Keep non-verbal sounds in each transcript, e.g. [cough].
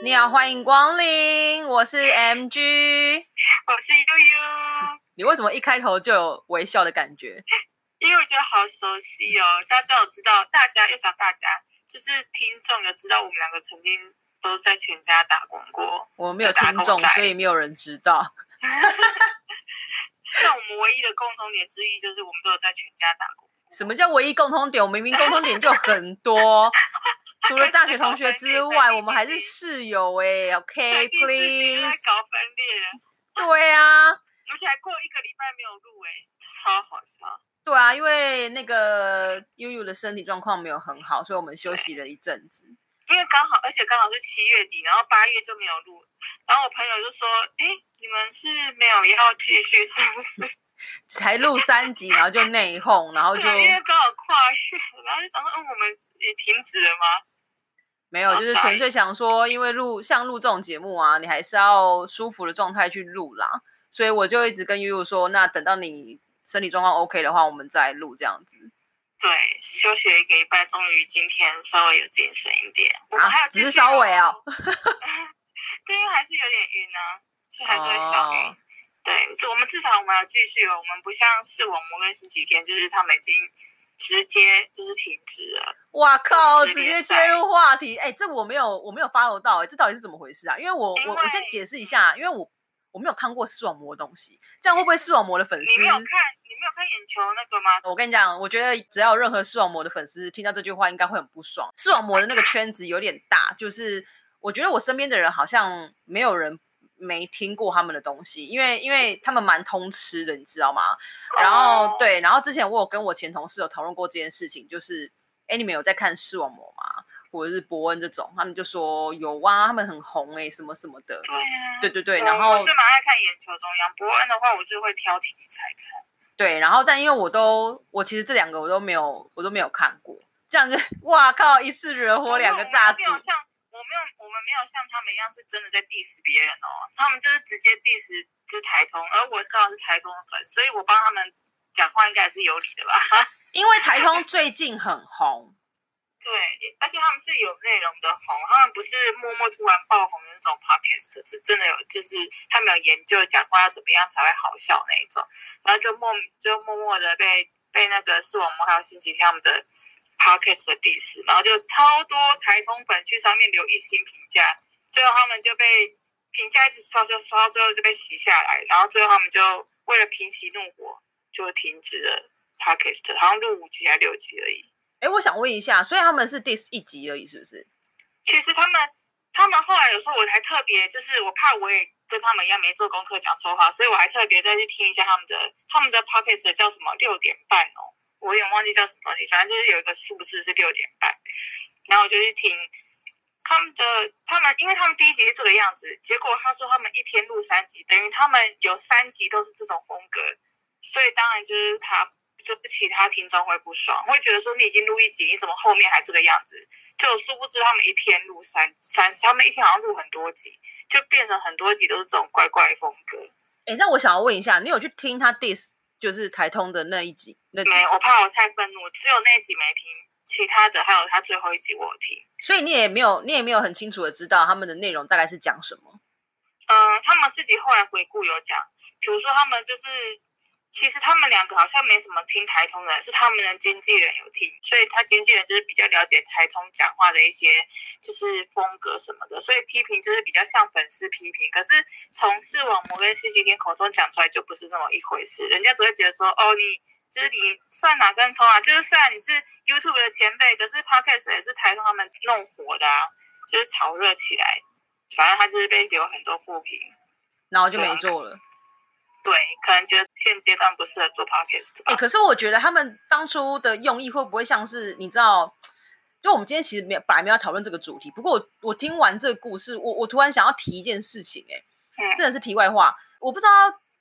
你好，欢迎光临，我是 MG。[laughs] 我是悠悠。你为什么一开头就有微笑的感觉？因为我觉得好熟悉哦。大家有知道，大家又讲大家，就是听众有知道我们两个曾经都在全家打工过。我们没有听众，所以没有人知道。[laughs] 那我们唯一的共同点之一就是我们都有在全家打工。什么叫唯一共同点？我明明共同点就很多。[laughs] [laughs] 除了大学同学之外，我们还是室友 [laughs] 哎。OK，please。搞分裂了。[laughs] 对啊。而且还过一个礼拜没有录哎，超好笑。对啊，因为那个悠悠的身体状况没有很好，所以我们休息了一阵子。因为刚好，而且刚好是七月底，然后八月就没有录。然后我朋友就说：“哎，你们是没有要继续是不是？”才录三集，然后就内讧，然后就因为刚好跨越，然后就想说：“嗯，我们也停止了吗？”没有，就是纯粹想说，因为录像录这种节目啊，你还是要舒服的状态去录啦。所以我就一直跟悠悠说：“那等到你身体状况 OK 的话，我们再录这样子。”对，休息一个礼拜，终于今天稍微有精神一点。啊，只是稍微哦。[laughs] 对，因为还是有点晕啊，是还是会小晕。对，是我们至少我们要继续哦，我们不像视网膜跟星期天，就是他们已经直接就是停止了。哇靠！直接切入话题，哎，这我没有我没有 follow 到，哎，这到底是怎么回事啊？因为我我我先解释一下，因为我。我没有看过视网膜的东西，这样会不会视网膜的粉丝？你没有看，你没有看眼球那个吗？我跟你讲，我觉得只要任何视网膜的粉丝听到这句话，应该会很不爽。视网膜的那个圈子有点大，就是我觉得我身边的人好像没有人没听过他们的东西，因为因为他们蛮通吃的，你知道吗？然后对，然后之前我有跟我前同事有讨论过这件事情，就是哎，你们有在看视网膜吗？或者是伯恩这种，他们就说有啊，他们很红哎，什么什么的。对啊，对对对。然后我是蛮爱看眼球中央，伯恩的话我就会挑题材看。对，然后但因为我都，我其实这两个我都没有，我都没有看过。这样子，[laughs] 哇靠，一次惹火两个大没有像我没有，我们没有像他们一样是真的在 diss 别人哦，他们就是直接 diss 就是台通，而我刚好是台通的粉，所以我帮他们讲话应该是有理的吧？[laughs] 因为台通最近很红。[laughs] 对，而且他们是有内容的红，他们不是默默突然爆红的那种 podcast，是真的有，就是他们有研究讲话要怎么样才会好笑那一种，然后就默就默默的被被那个视网膜还有星期天他们的 podcast 的 diss，然后就超多台通粉去上面留一星评价，最后他们就被评价一直刷刷刷，最后就被洗下来，然后最后他们就为了平息怒火，就停止了 podcast，好像录五集还六集而已。哎，我想问一下，所以他们是第一集而已，是不是？其实他们，他们后来有时候我还特别，就是我怕我也跟他们一样没做功课讲错话，所以我还特别再去听一下他们的他们的 podcast 叫什么六点半哦，我有点忘记叫什么东西，反正就是有一个数字是六点半，然后我就去听他们的，他们因为他们第一集是这个样子，结果他说他们一天录三集，等于他们有三集都是这种风格，所以当然就是他。就是其他听众会不爽，会觉得说你已经录一集，你怎么后面还这个样子？就殊不知他们一天录三三，他们一天好像录很多集，就变成很多集都是这种怪怪风格。哎，那我想要问一下，你有去听他 diss 就是台通的那一集？那没，我怕我太愤怒，只有那一集没听，其他的还有他最后一集我听。所以你也没有，你也没有很清楚的知道他们的内容大概是讲什么。嗯，他们自己后来回顾有讲，比如说他们就是。其实他们两个好像没什么听台通的，是他们的经纪人有听，所以他经纪人就是比较了解台通讲话的一些就是风格什么的，所以批评就是比较像粉丝批评。可是从视网膜跟星期天口中讲出来就不是那么一回事，人家只会觉得说，哦，你就是你算哪根葱啊？就是虽然你是 YouTube 的前辈，可是 Podcast 也是台通他们弄火的啊，就是炒热起来，反正他就是被留很多负评，然后就没做了。对，可能觉得现阶段不适合做 podcast 吧。哎，可是我觉得他们当初的用意会不会像是你知道？就我们今天其实没有本来没有讨论这个主题，不过我我听完这个故事，我我突然想要提一件事情，哎，真的是题外话，我不知道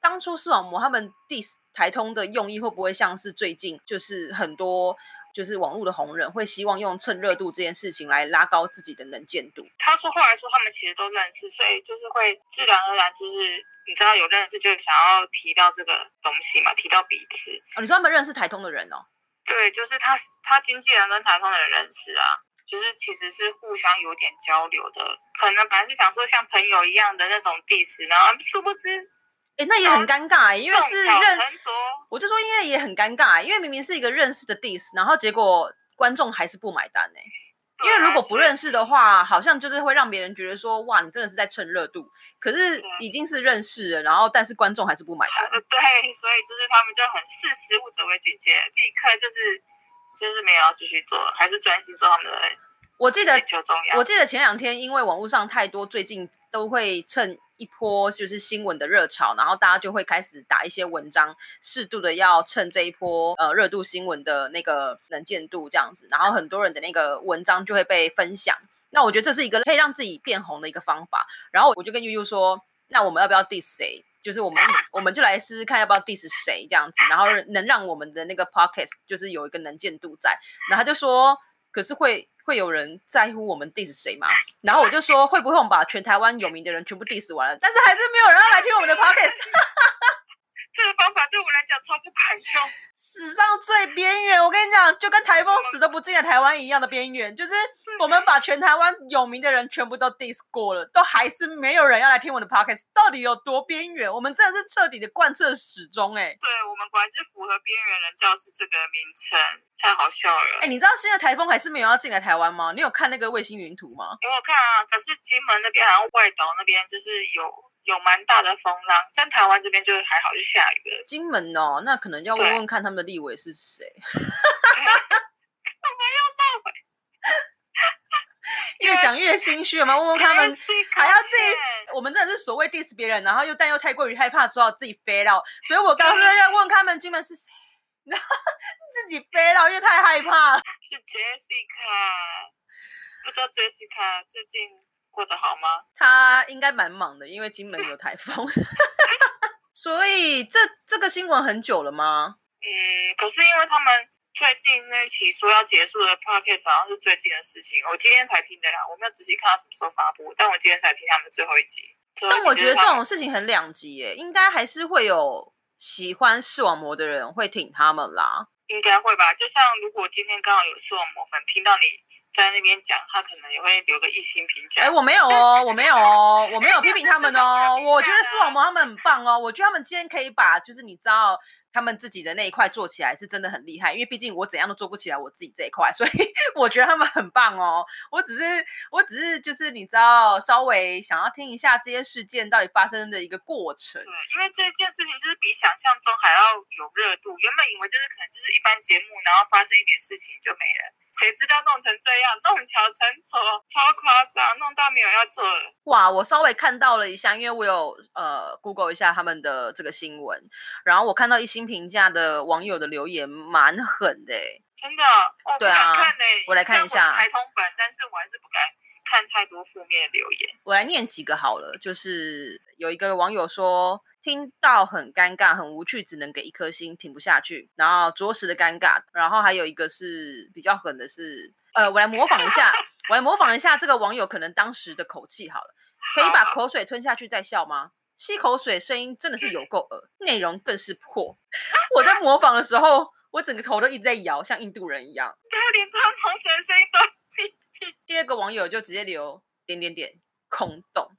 当初视网膜他们 diss 台通的用意会不会像是最近就是很多就是网络的红人会希望用蹭热度这件事情来拉高自己的能见度。他说后来说他们其实都认识，所以就是会自然而然就是。你知道有认识就想要提到这个东西嘛？提到彼此哦。你说他们认识台通的人哦？对，就是他他经纪人跟台通的人认识啊。就是其实是互相有点交流的，可能本来是想说像朋友一样的那种 diss，然后殊不知哎，那也很尴尬，因为是认，着，我就说因为也很尴尬，因为明明是一个认识的 diss，然后结果观众还是不买单呢。因为如果不认识的话，好像就是会让别人觉得说，哇，你真的是在蹭热度。可是已经是认识了，然后但是观众还是不买单。对，所以就是他们就很视时务者为俊杰，立刻就是就是没有要继续做，还是专心做他们的。我记得，我记得前两天因为网络上太多，最近都会趁。一波就是新闻的热潮，然后大家就会开始打一些文章，适度的要趁这一波呃热度新闻的那个能见度这样子，然后很多人的那个文章就会被分享。那我觉得这是一个可以让自己变红的一个方法。然后我就跟悠悠说，那我们要不要 diss 谁？就是我们我们就来试试看要不要 diss 谁这样子，然后能让我们的那个 podcast 就是有一个能见度在。然后他就说，可是会。会有人在乎我们 diss 谁吗？然后我就说，会不会我们把全台湾有名的人全部 diss 完了？但是还是没有人要来听我们的 podcast。这个方法对我来讲超不管用，[laughs] 史上最边缘。我跟你讲，就跟台风死都不进来台湾一样的边缘，就是我们把全台湾有名的人全部都 diss 过了，都还是没有人要来听我的 podcast，到底有多边缘？我们真的是彻底的贯彻始终，哎，对我们果然是符合边缘人教师这个名称，太好笑了。哎，你知道现在台风还是没有要进来台湾吗？你有看那个卫星云图吗？我有看啊，可是金门那边好像外岛那边就是有。有蛮大的风浪，像台湾这边就还好，就下雨了。金门哦，那可能要问问看他们的立委是谁。干嘛要闹？越讲越心虚了吗？问问他们，还要自己？我们真的是所谓 diss 别人，然后又但又太过于害怕，说要自己飞到。所以我刚刚要问他们金门是谁，然后 [laughs] 自己飞到，因为太害怕。是 Jessica，不知道 Jessica 最近。过得好吗？他应该蛮忙的，因为金门有台风，[laughs] 所以这这个新闻很久了吗？嗯，可是因为他们最近那期说要结束的 podcast 好像是最近的事情，我今天才听的啦，我没有仔细看他什么时候发布，但我今天才听他们最后一集。但我觉得这种事情很两极耶，应该还是会有喜欢视网膜的人会挺他们啦。应该会吧，就像如果今天刚好有视网膜粉听到你在那边讲，他可能也会留个一星评价。哎，我没有哦，我没有哦，我没有批评他们哦，[laughs] 我觉得视网膜他们很棒哦，我觉得他们今天可以把就是你知道。他们自己的那一块做起来是真的很厉害，因为毕竟我怎样都做不起来我自己这一块，所以 [laughs] 我觉得他们很棒哦。我只是，我只是就是你知道，稍微想要听一下这些事件到底发生的一个过程。对，因为这件事情就是比想象中还要有热度。原本以为就是可能就是一般节目，然后发生一点事情就没了。谁知道弄成这样，弄巧成拙，超夸张，弄到没有要做。哇，我稍微看到了一下，因为我有呃 Google 一下他们的这个新闻，然后我看到一星评价的网友的留言蛮狠的，真的，对啊，我来看一下台通粉，但是我还是不敢看太多负面留言。我来念几个好了，就是有一个网友说。听到很尴尬、很无趣，只能给一颗星，停不下去，然后着实的尴尬。然后还有一个是比较狠的，是呃，我来模仿一下，[laughs] 我来模仿一下这个网友可能当时的口气好了，可以把口水吞下去再笑吗？吸口水声音真的是有够恶，内容更是破。我在模仿的时候，我整个头都一直在摇，像印度人一样。对连吞口水的声音都。[laughs] 第二个网友就直接留点点点空洞。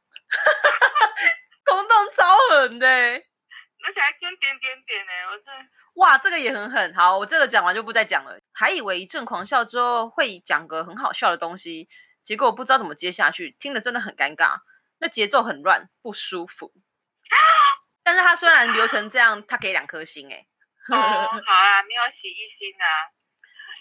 [laughs] 超狠的，而且还尖点点点呢！我真哇，这个也很狠。好，我这个讲完就不再讲了。还以为一阵狂笑之后会讲个很好笑的东西，结果不知道怎么接下去，听了真的很尴尬。那节奏很乱，不舒服。[laughs] 但是他虽然流成这样，他给两颗星哎。哦，好啊，没有洗一星啊。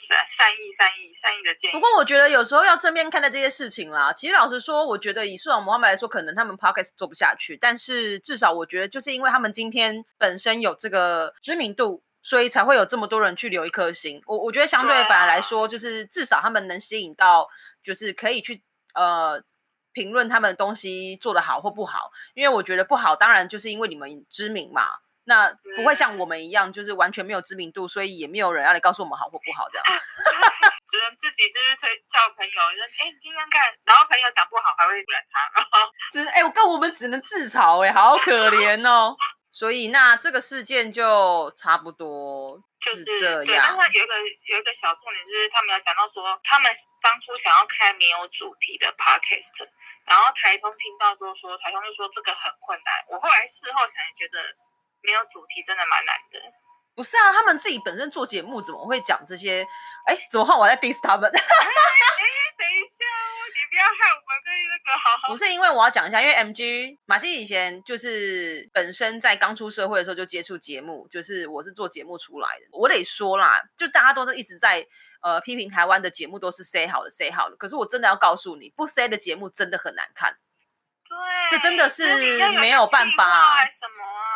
善善意、善意、善意的建议。不过我觉得有时候要正面看待这些事情啦。其实老实说，我觉得以视网膜他们来说，可能他们 podcast 做不下去，但是至少我觉得，就是因为他们今天本身有这个知名度，所以才会有这么多人去留一颗心。我我觉得相对反而来说，就是至少他们能吸引到，就是可以去呃评论他们的东西做得好或不好。因为我觉得不好，当然就是因为你们知名嘛。那不会像我们一样，就是完全没有知名度，所以也没有人要来告诉我们好或不好这样。[laughs] 只能自己就是推叫朋友，说哎，你听看看，然后朋友讲不好还会不然他。只哎，我跟我们只能自嘲哎，好可怜哦。所以那这个事件就差不多 [laughs] 就是这对，但是有一个有一个小重点，就是他们有讲到说，他们当初想要开没有主题的 podcast，然后台风听到之后说，台风就说这个很困难。我后来事后想，觉得没有主题真的蛮难的。不是啊，他们自己本身做节目怎么会讲这些？哎，怎么换我在 diss 他们？[laughs] 哎，等一下哦，你不要害我们被那个好好不是因为我要讲一下，因为 MG 马季以前就是本身在刚出社会的时候就接触节目，就是我是做节目出来的。我得说啦，就大家都是一直在呃批评台湾的节目都是 say 好的 say 好的，可是我真的要告诉你，不 say 的节目真的很难看。对，这真的是没有办法？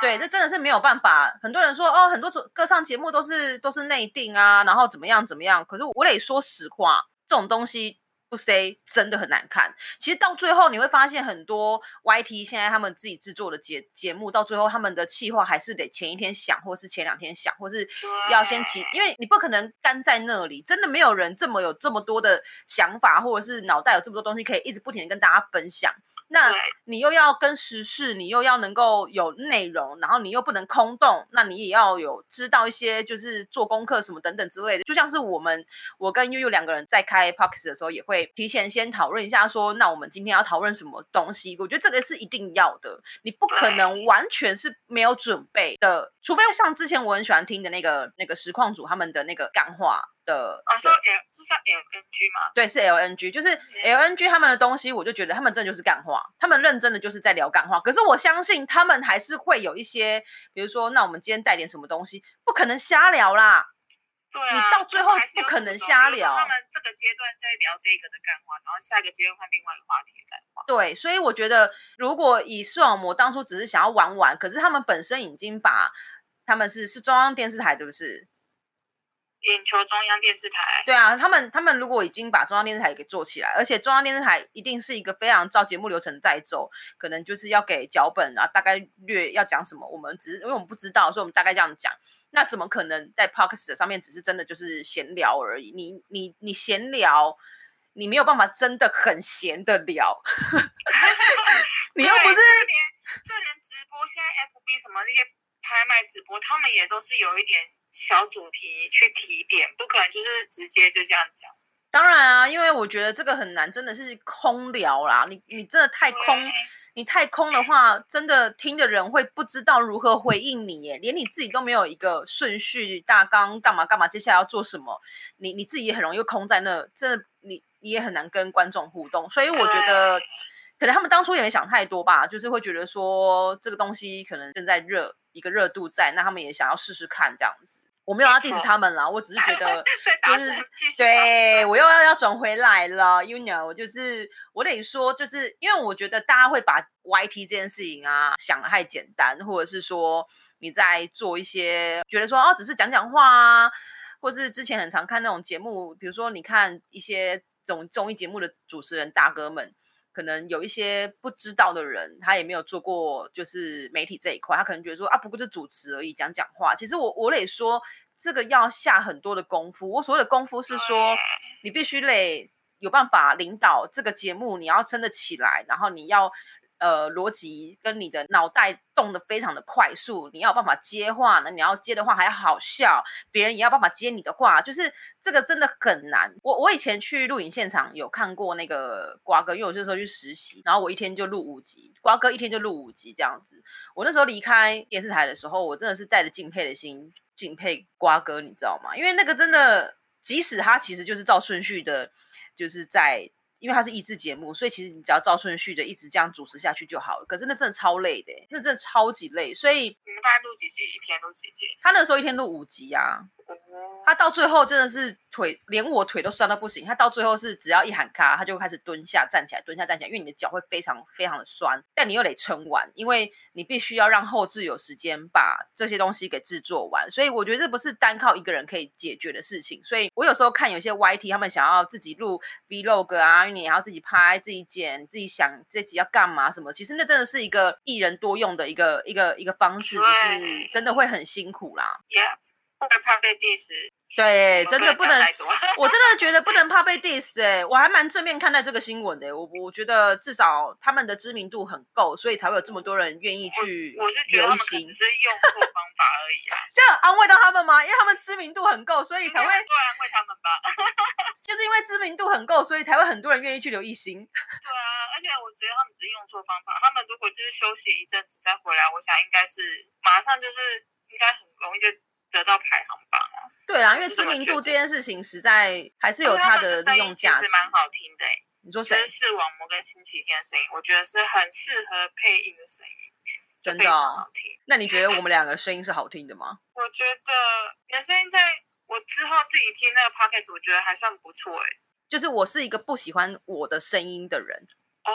对，这真的是没有办法。很多人说哦，很多主歌唱节目都是都是内定啊，然后怎么样怎么样。可是我得说实话，这种东西不 say 真的很难看。其实到最后你会发现，很多 YT 现在他们自己制作的节节目，到最后他们的企划还是得前一天想，或是前两天想，或是要先起，因为你不可能干在那里，真的没有人这么有这么多的想法，或者是脑袋有这么多东西可以一直不停的跟大家分享。那你又要跟时事，你又要能够有内容，然后你又不能空洞，那你也要有知道一些就是做功课什么等等之类的。就像是我们我跟悠悠两个人在开 p o x 的时候，也会提前先讨论一下说，那我们今天要讨论什么东西？我觉得这个是一定要的，你不可能完全是没有准备的，除非像之前我很喜欢听的那个那个实况组他们的那个干话的啊，说 L 是叫 LNG 吗？对，是 LNG，就是 LNG 他们的东西，我就觉得他们真的就是干话，他们认真的就是在聊干话。可是我相信他们还是会有一些，比如说，那我们今天带点什么东西，不可能瞎聊啦。对啊，你到最后不可能瞎聊他们这个阶段在聊这个的干话，然后下一个阶段换另外一个话题的干话。对，所以我觉得，如果以视网膜当初只是想要玩玩，可是他们本身已经把他们是是中央电视台，对不是？眼球中央电视台，对啊，他们他们如果已经把中央电视台给做起来，而且中央电视台一定是一个非常照节目流程在走，可能就是要给脚本啊，大概略要讲什么，我们只是因为我们不知道，所以我们大概这样讲。那怎么可能在 podcast 上面只是真的就是闲聊而已？你你你闲聊，你没有办法真的很闲的聊，[laughs] 你又不是就连就连直播，现在 FB 什么那些拍卖直播，他们也都是有一点小主题去提点，不可能就是直接就这样讲。当然啊，因为我觉得这个很难，真的是空聊啦。你你真的太空，你太空的话，真的听的人会不知道如何回应你耶，连你自己都没有一个顺序大纲，干嘛干嘛，接下来要做什么，你你自己也很容易空在那，真的你你也很难跟观众互动。所以我觉得，可能他们当初也没想太多吧，就是会觉得说这个东西可能正在热，一个热度在，那他们也想要试试看这样子。我没有要 diss 他们啦，我只是觉 [laughs] 得。就是对我又要要转回来了，you know，就是我得说，就是因为我觉得大家会把 YT 这件事情啊想的太简单，或者是说你在做一些觉得说哦，只是讲讲话啊，或是之前很常看那种节目，比如说你看一些综综艺节目的主持人大哥们。可能有一些不知道的人，他也没有做过就是媒体这一块，他可能觉得说啊，不过就主持而已，讲讲话。其实我我得说，这个要下很多的功夫。我所谓的功夫是说，你必须得有办法领导这个节目，你要撑得起来，然后你要呃逻辑跟你的脑袋动得非常的快速，你要有办法接话呢，你要接的话还要好笑，别人也要办法接你的话，就是这个真的很难。我我以前去录影现场有看过那个瓜哥，因为我那时候去实习，然后我一天就录五集，瓜哥一天就录五集这样子。我那时候离开电视台的时候，我真的是带着敬佩的心敬佩瓜哥，你知道吗？因为那个真的，即使他其实就是照顺序的，就是在。因为它是益智节目，所以其实你只要照顺序的一直这样主持下去就好了。可是那真的超累的，那真的超级累。所以你们大概录几集？一天录几集？他那时候一天录五集啊，哦他到最后真的是腿，连我腿都酸到不行。他到最后是只要一喊咔，他就开始蹲下站起来，蹲下站起来，因为你的脚会非常非常的酸，但你又得撑完，因为你必须要让后置有时间把这些东西给制作完。所以我觉得这不是单靠一个人可以解决的事情。所以我有时候看有些 YT 他们想要自己录 Vlog 啊，因为你也要自己拍、自己剪、自己想这集要干嘛什么，其实那真的是一个一人多用的一个一个一个方式，就是真的会很辛苦啦。，Yeah，不能怕被 diss。对，真的不能。我 [laughs] 我真的觉得不能怕被 diss 哎、我还蛮正面看待这个新闻的、我我觉得至少他们的知名度很够，所以才会有这么多人愿意去我是觉得他留一心们只。是用错方法而已啊，[laughs] 这样安慰到他们吗？因为他们知名度很够，所以才会安慰他们吧。[laughs] 就是因为知名度很够，所以才会很多人愿意去留一心。对啊，而且我觉得他们只是用错方法。他们如果就是休息一阵子再回来，我想应该是马上就是应该很容易就得到排行榜啊。对啊，因为知名度这件事情实在还是有它的利用价值。蛮好听的、欸，你说谁就是？视网膜跟星期天的声音，我觉得是很适合配音的声音，真的非常哦好听。那你觉得我 [laughs] 们两个声音是好听的吗？我觉得你的声音在我之后自己听那个 podcast，我觉得还算不错哎、就是我是一个不喜欢我的声音的人，哦，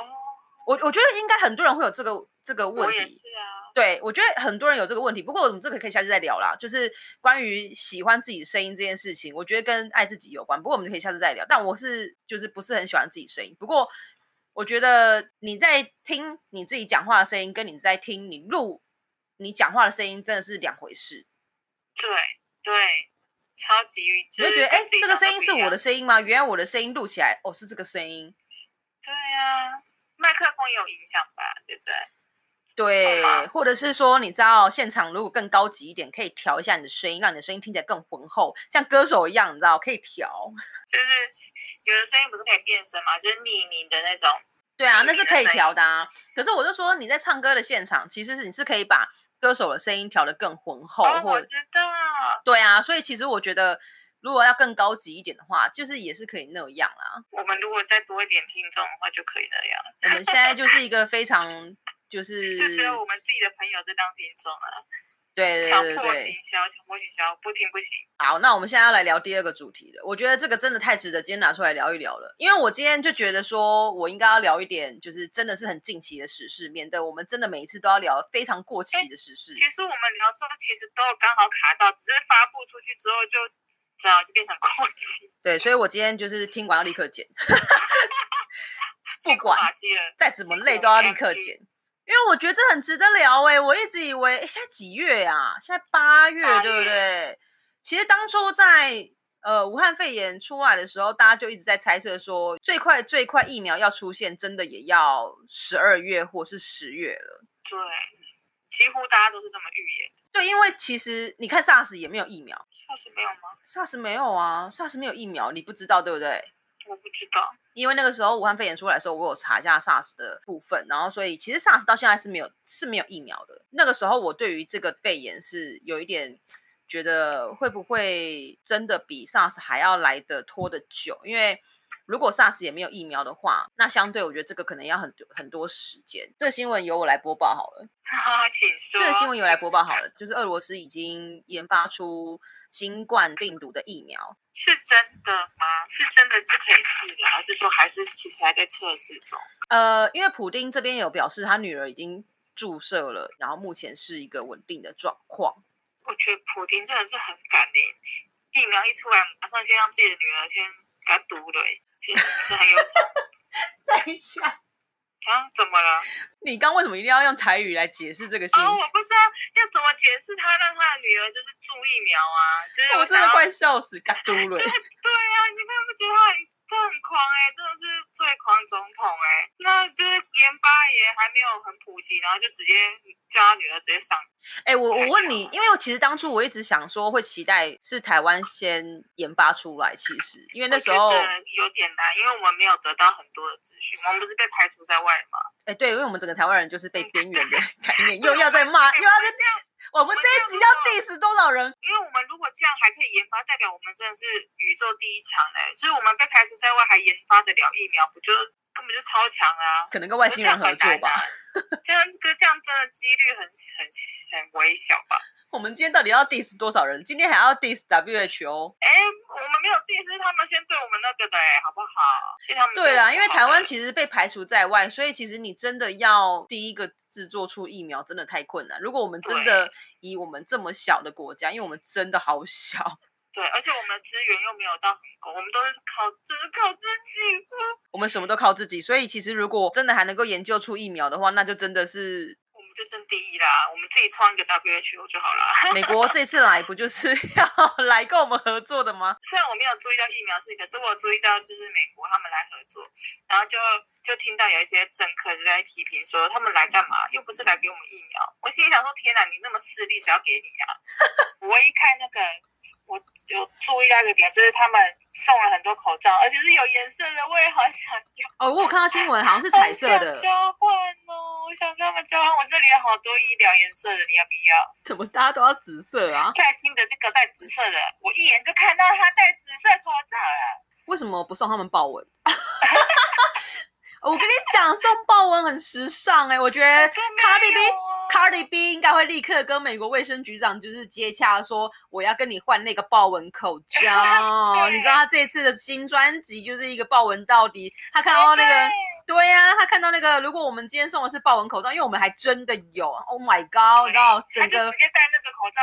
我我觉得应该很多人会有这个这个问我也题。是啊。对，我觉得很多人有这个问题，不过我们这个可以下次再聊啦。就是关于喜欢自己的声音这件事情，我觉得跟爱自己有关。不过我们可以下次再聊。但我是就是不是很喜欢自己声音。不过我觉得你在听你自己讲话的声音，跟你在听你录你讲话的声音，真的是两回事。对对，超级你就觉得，哎，这个声音是我的声音吗？原来我的声音录起来，哦，是这个声音。对呀、麦克风也有影响吧？对不对？对，[laughs] 或者是说，你知道现场如果更高级一点，可以调一下你的声音，让你的声音听起来更浑厚，像歌手一样，你知道可以调。[laughs] 就是有的声音不是可以变声吗，就是匿名的那种。对啊，那是可以调的啊。可是我就说你在唱歌的现场，其实是你是可以把歌手的声音调得更浑厚，我知道，对啊。所以其实我觉得，如果要更高级一点的话，就是也是可以那样啊。我们如果再多一点听众的话，就可以那样。我们现在就是一个非常就是就只有我们自己的朋友在当听众啊，对对强对对对迫行。销，强迫行销，不听不行。好，那我们现在要来聊第二个主题了。我觉得这个真的太值得今天拿出来聊一聊了，因为我今天就觉得说，我应该要聊一点，就是真的是很近期的时事，免得我们真的每一次都要聊非常过期的时事。其实我们聊说，其实都刚好卡到，只是发布出去之后就，知道就变成过期，对，所以我今天就是听完要立刻剪 [laughs] [laughs] 不管。再怎么累都要立刻剪，因为我觉得这很值得聊哎、我一直以为，哎，现在几月啊？现在八月，八对不月对？其实当初在呃武汉肺炎出来的时候，大家就一直在猜测说，最快最快疫苗要出现，真的也要十二月或是十月了。对，几乎大家都是这么预言的。对，因为其实你看 SARS 也没有疫苗，SARS 没有吗？，SARS 没有啊，SARS 没有疫苗，你不知道对不对？我不知道。因为那个时候武汉肺炎出来的时候，我有查一下 SARS 的部分，然后所以其实 SARS 到现在是没有是没有疫苗的。那个时候我对于这个肺炎是有一点觉得会不会真的比 SARS 还要来的拖得久？因为如果 SARS 也没有疫苗的话，那相对我觉得这个可能要很多很多时间。这个新闻由我来播报好了。请说。这个新闻由我来播报好了，就是俄罗斯已经研发出新冠病毒的疫苗。是真的吗？是真的就可以治疗，还是说还是其实还在测试中？呃，因为普丁这边有表示，他女儿已经注射了，然后目前是一个稳定的状况。我觉得普丁真的是很敢诶、疫苗一出来，马上先让自己的女儿先给她读了、欸，其实是很有 [laughs] 种。等一下，啊，怎么了？你刚为什么一定要用台语来解释这个新哦，闻？我不知道要怎么解释他让他的女儿就是注疫苗啊，就是我真的快笑死，嘎嘟了。[laughs] 对啊，你看不觉得他很他很狂哎、真的是最狂总统哎、那就是研发也还没有很普及，然后就直接叫他女儿直接上。哎、我我问你，因为我其实当初我一直想说会期待是台湾先研发出来，其实因为那时候，有点难，因为我们没有得到很多的资讯，我们不是被排除在外嘛。哎、对，因为我们整个台湾人就是被边缘的概念，[laughs] 又要在骂，又要在我们这一集要 diss 多少人？因为我们如果这样还可以研发，代表我们真的是宇宙第一强嘞、就是我们被排除在外还研发得了疫苗，不就根本就超强啊！可能跟外星人合作吧。这样 [laughs] 这个这样真的几率很很很微小吧？我们今天到底要 diss 多少人？今天还要 diss WHO？哎，我们没有第是他们先对我们那个的哎，好不好？对啦，因为台湾其实被排除在外，所以其实你真的要第一个制作出疫苗，真的太困难。如果我们真的以我们这么小的国家，因为我们真的好小，对，而且我们的资源又没有到很够，我们都是靠只是靠自己。我们什么都靠自己，所以其实如果真的还能够研究出疫苗的话，那就真的是就争第一啦，我们自己创一个 WHO 就好了。[laughs] 美国这次来不就是要来跟我们合作的吗？虽然我没有注意到疫苗事情，可是我注意到就是美国他们来合作，然后就就听到有一些政客是在批评说他们来干嘛？又不是来给我们疫苗。我心里想说，天哪，你那么势利，谁要给你啊？[laughs] 我一看那个。我有注意到一个点，就是他们送了很多口罩，而且是有颜色的，我也好想要。哦，我有看到新闻，好像是彩色的。交换哦，我想跟他们交换。我这里有好多医疗颜色的，你要不要？怎么大家都要紫色啊？戴新的这个戴紫色的，我一眼就看到他戴紫色口罩了。为什么不送他们豹纹？[laughs] 我跟你讲，送豹纹很时尚哎，我觉得 Cardi B 应该会立刻跟美国卫生局长就是接洽，说我要跟你换那个豹纹口罩。[laughs] 你知道他这次的新专辑就是一个豹纹到底，他看到那个，对呀，他看到那个，如果我们今天送的是豹纹口罩，因为我们还真的有，Oh my God，然后整个直接戴那个口罩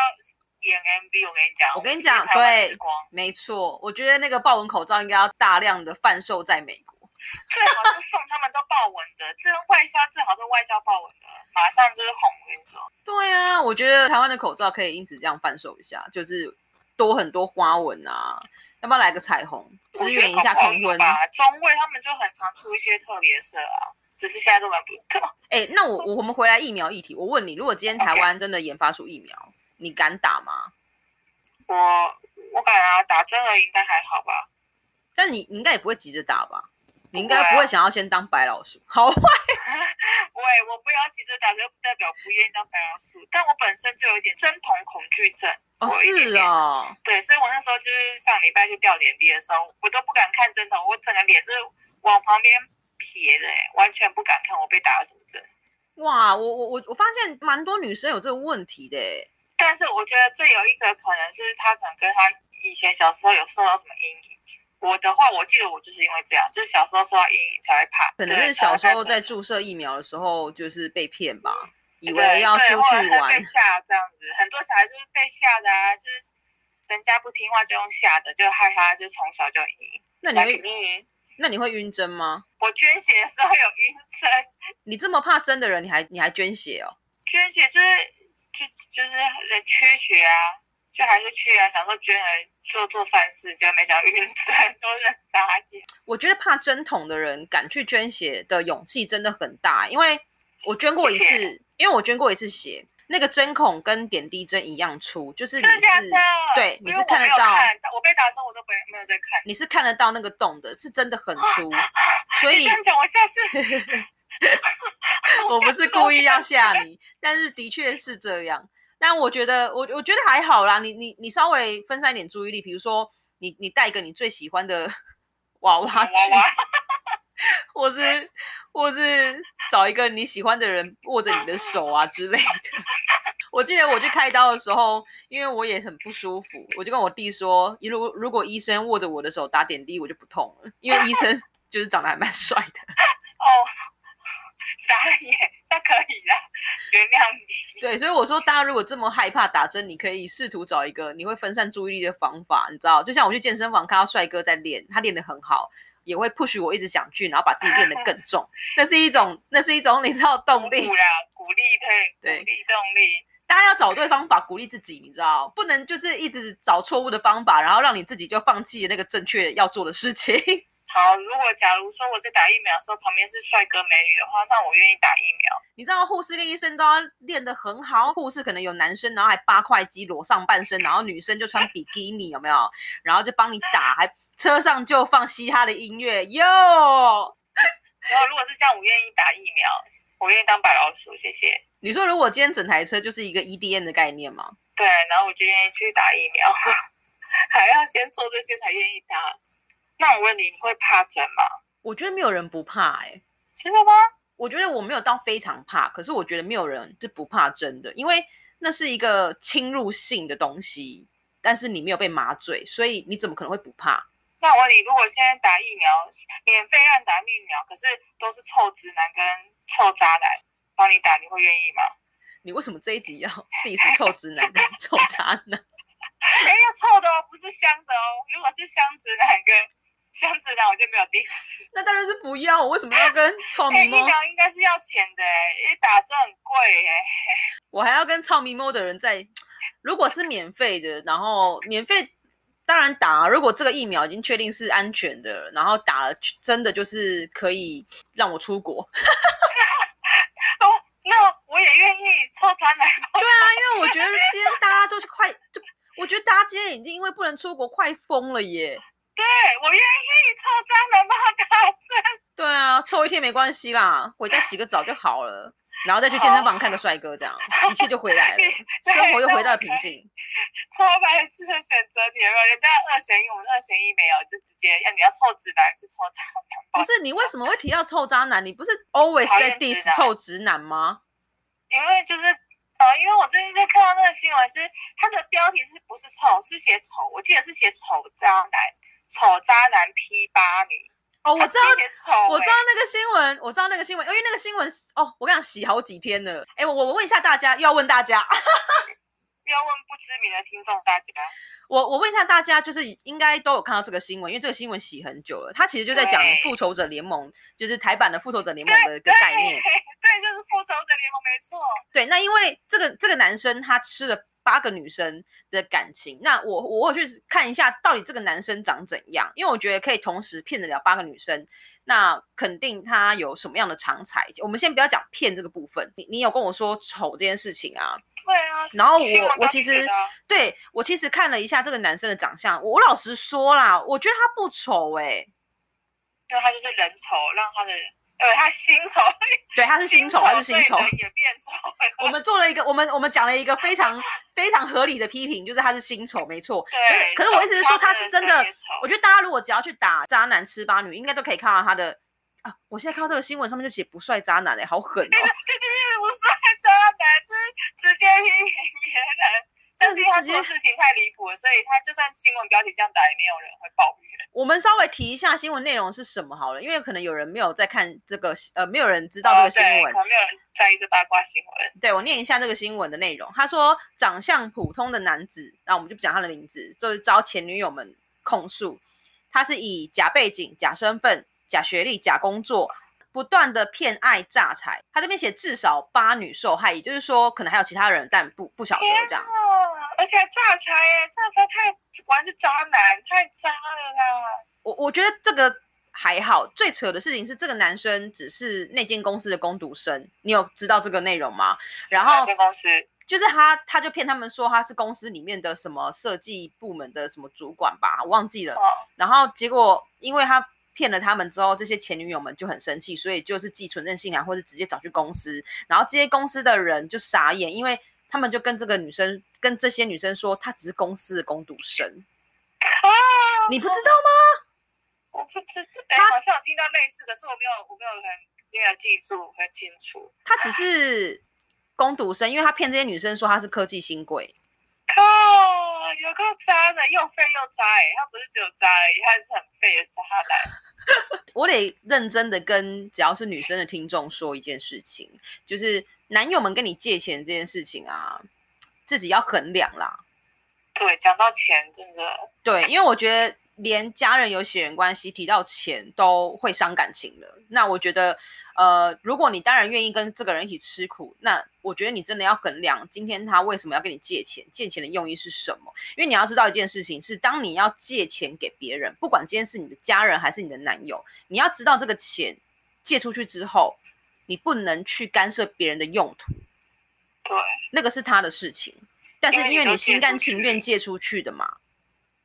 演 MV，我跟你讲，我跟你讲，对，没错，我觉得那个豹纹口罩应该要大量的贩售在美国。最好是送他们都豹纹的，这外销最好都外销豹纹的，马上就是红。我跟你说，对啊，我觉得台湾的口罩可以因此这样贩售一下，就是多很多花纹啊，要不要来个彩虹，支援一下同婚？中卫他们就很常出一些特别色啊，只是现在都买不到。哎，那我我们回来疫苗议题，我问你，如果今天台湾真的研发出疫苗，你敢打吗？我我敢啊，打针了应该还好吧？但你你应该也不会急着打吧？你应该不会想要先当白老鼠，好坏？[laughs] 喂，我不要急着打，又不代表不愿意当白老鼠。但我本身就有一点针筒恐惧症，哦，是啊，对，所以我那时候就是上礼拜去吊点滴的时候，我都不敢看针筒，我整个脸是往旁边撇的，哎，完全不敢看我被打了什么针。哇，我我我我发现蛮多女生有这个问题的，但是我觉得这有一个可能是她可能跟她以前小时候有受到什么阴影。我的话，我记得我就是因为这样，就是小时候受到阴影才会怕。可能是小时候在注射疫苗的时候，就是被骗吧，以为要出去玩。被吓这样子，很多小孩就是被吓的啊，就是人家不听话就用吓的，就害他就从小就晕。那你会晕？那你会晕针吗？我捐血的时候有晕针。你这么怕针的人，你还你还捐血哦？捐血就是就就是人缺血啊。就还是去啊，想说捐来做做善事，结果没想到晕针，都是傻眼。我觉得怕针筒的人敢去捐血的勇气真的很大，因为我捐过一次，因为我捐过一次血，那个针孔跟点滴针一样粗，就是你是对，你是看得到。我被打针我都没没有在看，你是看得到那个洞的，是真的很粗。[laughs] 所以讲，我下次 [laughs] [laughs] 我不是故意要吓你，但是的确是这样。但我觉得，我我觉得还好啦。你你你稍微分散一点注意力，比如说你你带一个你最喜欢的 [laughs] 娃娃去，或是或是找一个你喜欢的人握着你的手啊之类的。[laughs] 我记得我去开刀的时候，因为我也很不舒服，我就跟我弟说，如如果医生握着我的手打点滴，我就不痛了，因为医生 [laughs] 就是长得还蛮帅的。哦。傻眼，那可以啦，原谅你。对，所以我说，大家如果这么害怕打针，你可以试图找一个你会分散注意力的方法，你知道？就像我去健身房看到帅哥在练，他练得很好，也会 push 我一直想去，然后把自己练得更重。[laughs] 那是一种，那是一种你知道动力啦，鼓励对，鼓励动力。大家要找对方法鼓励自己，你知道？不能就是一直找错误的方法，然后让你自己就放弃那个正确要做的事情。好，如果假如说我在打疫苗的时候旁边是帅哥美女的话，那我愿意打疫苗。你知道护士跟医生都要练得很好，护士可能有男生，然后还八块肌裸上半身，然后女生就穿比基尼，有没有？然后就帮你打，还车上就放嘻哈的音乐哟。然后如果是这样，我愿意打疫苗，我愿意当白老鼠，谢谢。你说如果今天整台车就是一个 EDN 的概念吗？对，然后我就愿意去打疫苗，[laughs] 还要先做这些才愿意打。那我问你，你会怕针吗？我觉得没有人不怕，哎，真的吗？我觉得我没有到非常怕，可是我觉得没有人是不怕针的，因为那是一个侵入性的东西，但是你没有被麻醉，所以你怎么可能会不怕？那我问你，如果现在打疫苗，免费让打疫苗，可是都是臭直男跟臭渣男帮你打，你会愿意吗？你为什么这一集要 [laughs] 第一次臭直男跟臭渣男？哎，要臭的哦，不是香的哦。如果是香直男跟。香子呢？我我就没有第四。[laughs] 那当然是不要，我为什么要跟 [laughs] 臭哎，咪猫？疫苗应该是要钱的哎，因为打针很贵哎。[laughs] 我还要跟臭迷猫的人在，如果是免费的，然后免费当然打啊。如果这个疫苗已经确定是安全的，然后打了真的就是可以让我出国。哦，那我也愿意抽渣男包。对啊，因为我觉得今天大家都是快，就我觉得大家今天已经因为不能出国快疯了耶。对，我愿意抽渣男包打针。对啊，抽一天没关系啦，回家洗个澡就好了，然后再去健身房看个帅哥，这样一切就回来了，生活又回到了平静。超白痴的选择题？人家二选一，我们二选一没有，就直接要你要臭直男还是抽渣男不？是你为什么会提到臭渣男？你不是 always 在 diss 男臭直男吗？因为就是呃，因为我最近就看到那个新闻，就是它的标题是不是臭，是写丑，我记得是写丑渣男，丑渣男 P 八女。哦，我知道我知道那个新闻，我知道那个新闻，因为那个新闻哦，我跟你讲洗好几天了。哎，我我问一下大家，又要问大家，[laughs] 又要问不知名的听众大家，我我问一下大家，就是应该都有看到这个新闻，因为这个新闻洗很久了。他其实就在讲复仇者联盟，就是台版的复仇者联盟的一个概念。对，就是复仇者联盟，没错。对，那因为这个这个男生他吃了八个女生的感情，那我我有去看一下到底这个男生长怎样，因为我觉得可以同时骗得了八个女生，那肯定他有什么样的长才。我们先不要讲骗这个部分，你你有跟我说丑这件事情啊？对啊，然后我我其实对我其实看了一下这个男生的长相，我老实说啦，我觉得他不丑哎、对他就是人丑，让他的呃他新丑，对，他是新丑，他是新丑也变丑。[laughs] 我们做了一个，我们我们讲了一个非常 [laughs] 非常合理的批评，就是他是新丑，没错。对，可是我意思是说他是真的我觉得大家如果只要去打渣男吃八女，应该都可以看到他的啊。我现在看到这个新闻上面就写不帅渣男哎、好狠哦！[laughs] 对对对，不帅渣男，就是直接批评别人。但是因为他做的事情太离谱了，所以他就算新闻标题这样打，也没有人会抱怨。[laughs] 我们稍微提一下新闻内容是什么好了，因为可能有人没有在看这个呃，没有人知道这个新闻可。能没有人在意这八卦新闻。对我念一下这个新闻的内容。他说，长相普通的男子，那我们就不讲他的名字，就是遭前女友们控诉，他是以假背景、假身份、假学历、假工作，不断的骗爱诈财。他这边写至少八女受害，也就是说，可能还有其他人，但不不晓得天这样。啊！而且还诈财耶，诈财太果然是渣男，太渣了啦！我我觉得这个还好，最扯的事情是这个男生只是那间公司的工读生，你有知道这个内容吗？然后哪间公司就是他，他就骗他们说他是公司里面的什么设计部门的什么主管吧，我忘记了。哦，然后结果因为他骗了他们之后，这些前女友们就很生气，所以就是寄存证信函或者直接找去公司，然后这些公司的人就傻眼，因为他们就跟这个女生跟这些女生说，她只是公司的工读生，啊，你不知道吗？我不知道，哎，他好像有听到类似，可是我没有，我没有很没有记住很清楚。她只是工读生，因为她骗这些女生说她是科技新贵。靠，有够渣的，又废又渣哎！他不是只有渣而已，他是很废的渣男。[laughs] 我得认真的跟只要是女生的听众说一件事情，就是男友们跟你借钱这件事情啊，自己要衡量啦。对，讲到钱，真的对，因为我觉得连家人有血缘关系，提到钱都会伤感情了。那我觉得，呃，如果你当然愿意跟这个人一起吃苦，那我觉得你真的要衡量今天他为什么要跟你借钱，借钱的用意是什么。因为你要知道一件事情是，当你要借钱给别人，不管今天是你的家人还是你的男友，你要知道这个钱借出去之后，你不能去干涉别人的用途，对那个是他的事情。但是因为你心甘情愿借出去的嘛，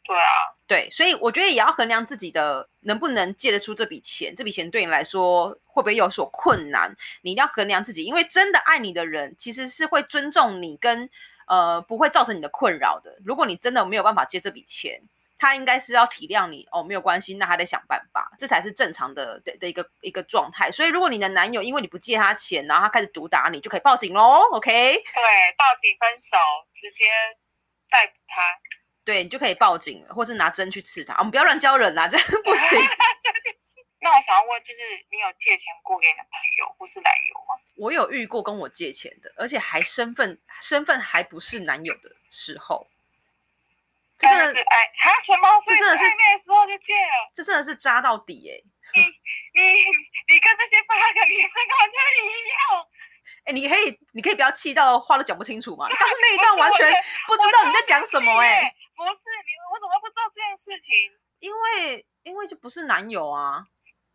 对啊，对，所以我觉得也要衡量自己的能不能借得出这笔钱，这笔钱对你来说会不会有所困难，你一定要衡量自己，因为真的爱你的人其实是会尊重你跟呃不会造成你的困扰的。如果你真的没有办法借这笔钱，他应该是要体谅你哦，没有关系，那还得想办法，这才是正常的的的一个一个状态。所以如果你的男友因为你不借他钱，然后他开始毒打你，就可以报警喽，OK？对，报警分手，直接逮捕他。对你就可以报警了，或是拿针去刺他。我们不要乱教人啦，这样 [laughs] 不行。[laughs] 那我想要问，就是你有借钱过给你的朋友或是男友吗？我有遇过跟我借钱的，而且还身份身份还不是男友的时候，这真的但是哎，哈什么？这真的是暧昧的时候就借了。这真的是渣到底哎、你你你跟那些八个女生好像一样。哎、你可以你可以不要气到话都讲不清楚吗？[laughs] 刚刚那一段完全不知道你在讲什么哎、不是你，我怎么不知道这件事情？因为因为就不是男友啊，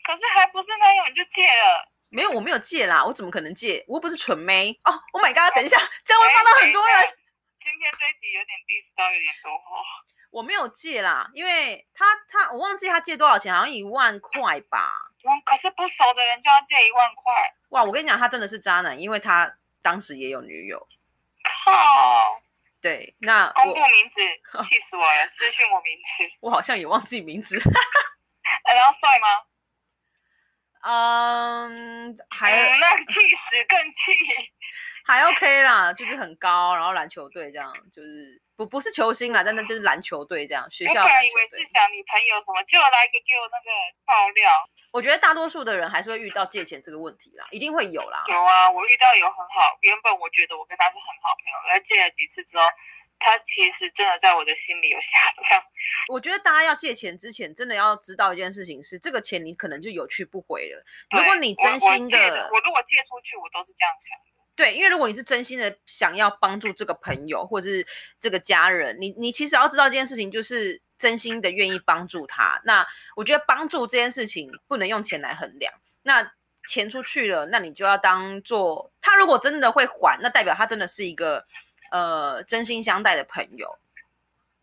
可是还不是男友你就借了。没有我没有借啦，我怎么可能借？我又不是蠢妹哦。Oh my god！等一下，这样会放到很多人。哎。今天这一集有点 diss 到有点多哦。我没有借啦，因为他他我忘记他借多少钱，好像一万块吧。嗯，可是不熟的人就要借一万块，哇，我跟你讲，他真的是渣男，因为他当时也有女友。靠！对，那公我布名字，气死我了！私讯我名字。[laughs] 我好像也忘记名字。呃然后帅吗？嗯，还嗯，那气死更气。还 OK 啦，就是很高，然后篮球队这样，就是不不是球星啦，但那就是篮球队这样，学校我本来以为是队。讲你朋友什么，就来一个给我那个爆料。我觉得大多数的人还是会遇到借钱这个问题啦，一定会有啦。有啊，我遇到有很好，原本我觉得我跟他是很好朋友，而借了几次之后，他其实真的在我的心里有下降。我觉得大家要借钱之前，真的要知道一件事情是，这个钱你可能就有去不回了。如果你真心的我如果借出去，我都是这样想的。对，因为如果你是真心的想要帮助这个朋友或者是这个家人，你你其实要知道这件事情就是真心的愿意帮助他。那我觉得帮助这件事情不能用钱来衡量。那钱出去了，那你就要当做他如果真的会还，那代表他真的是一个呃真心相待的朋友。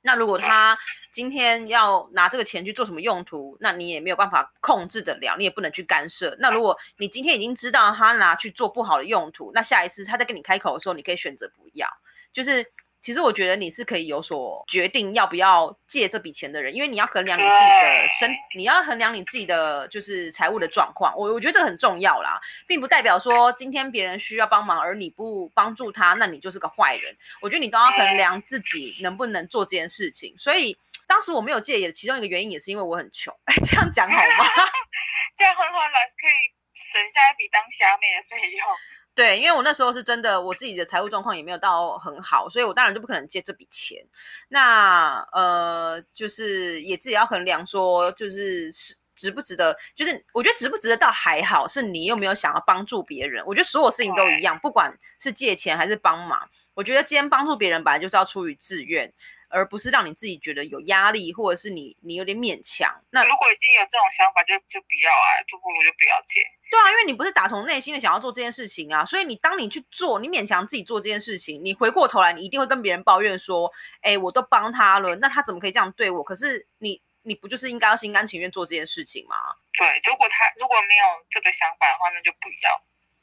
那如果他今天要拿这个钱去做什么用途，那你也没有办法控制得了，你也不能去干涉。那如果你今天已经知道他拿去做不好的用途，那下一次他再跟你开口的时候，你可以选择不要。就是其实我觉得你是可以有所决定要不要借这笔钱的人，因为你要衡量你自己的身，你要衡量你自己的就是财务的状况。我我觉得这个很重要啦，并不代表说今天别人需要帮忙而你不帮助他，那你就是个坏人。我觉得你都要衡量自己能不能做这件事情。所以当时我没有借也其中一个原因也是因为我很穷。哎，[laughs] 这样讲好吗？[laughs] 这样很好啦，可以省下一笔当虾妹的费用。对，因为我那时候是真的，我自己的财务状况也没有到很好，所以我当然就不可能借这笔钱。那呃，就是也自己要衡量说，就是是值不值得，就是我觉得值不值得倒还好，是你有没有想要帮助别人。我觉得所有事情都一样，不管是借钱还是帮忙，我觉得今天帮助别人本来就是要出于自愿。而不是让你自己觉得有压力，或者是你你有点勉强。那如果已经有这种想法，就就不要啊，就不如就不要借。对啊，因为你不是打从内心的想要做这件事情啊，所以你当你去做，你勉强自己做这件事情，你回过头来，你一定会跟别人抱怨说，哎，我都帮他了，那他怎么可以这样对我？可是你你不就是应该要心甘情愿做这件事情吗？对，如果他如果没有这个想法的话，那就不要。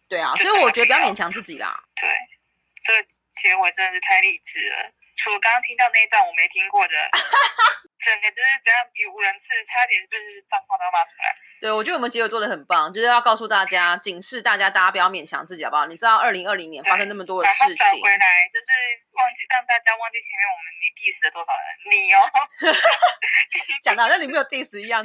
对啊，所以我觉得不要勉强自己啦。对，这个结尾真的是太励志了。除了刚刚听到那一段我没听过的，整个就是怎样比无人次，差点就是脏话都要骂出来。对，我觉得我们结尾做的很棒，就是要告诉大家，警示大家，大家不要勉强自己，好不好？你知道，二零二零年发生那么多的事情，转回来，就是忘记让大家忘记前面我们你 diss 了多少人，你哦，[laughs] 讲的好像你没有 diss 一样。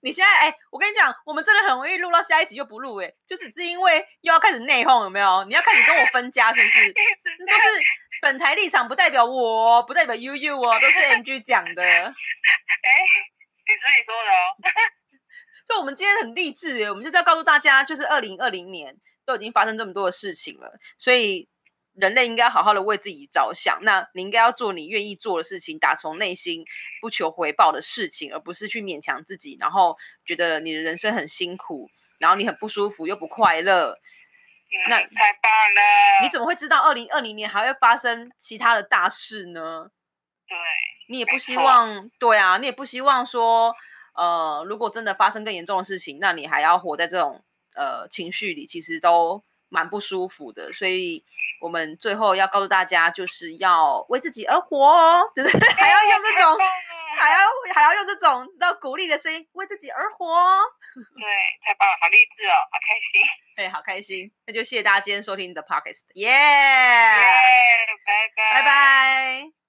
你现在哎、我跟你讲，我们真的很容易录到下一集就不录哎、就只是因为又要开始内讧，有没有？你要开始跟我分家是不是？[laughs] 一直这都是本台立场，不代表我，不代表 U U 哦，都是 M G 讲的。[laughs] 哎，你自己说的哦。[laughs] 所以，我们今天很励志耶，我们就是要告诉大家，就是二零二零年都已经发生这么多的事情了，所以人类应该好好的为自己着想。那你应该要做你愿意做的事情，打从内心不求回报的事情，而不是去勉强自己，然后觉得你的人生很辛苦，然后你很不舒服又不快乐。那嗯太棒了！你怎么会知道二零二零年还会发生其他的大事呢？对你也不希望，对啊，你也不希望说，呃，如果真的发生更严重的事情，那你还要活在这种呃情绪里，其实都蛮不舒服的，所以我们最后要告诉大家，就是要为自己而活哦，就是 [laughs] [laughs] 还要用这种，还要还要用这种，让鼓励的声音为自己而活。对，太棒了，好励志哦，好开心，[laughs] 对，好开心，那就谢谢大家今天收听你的 podcast，耶，拜拜，拜拜。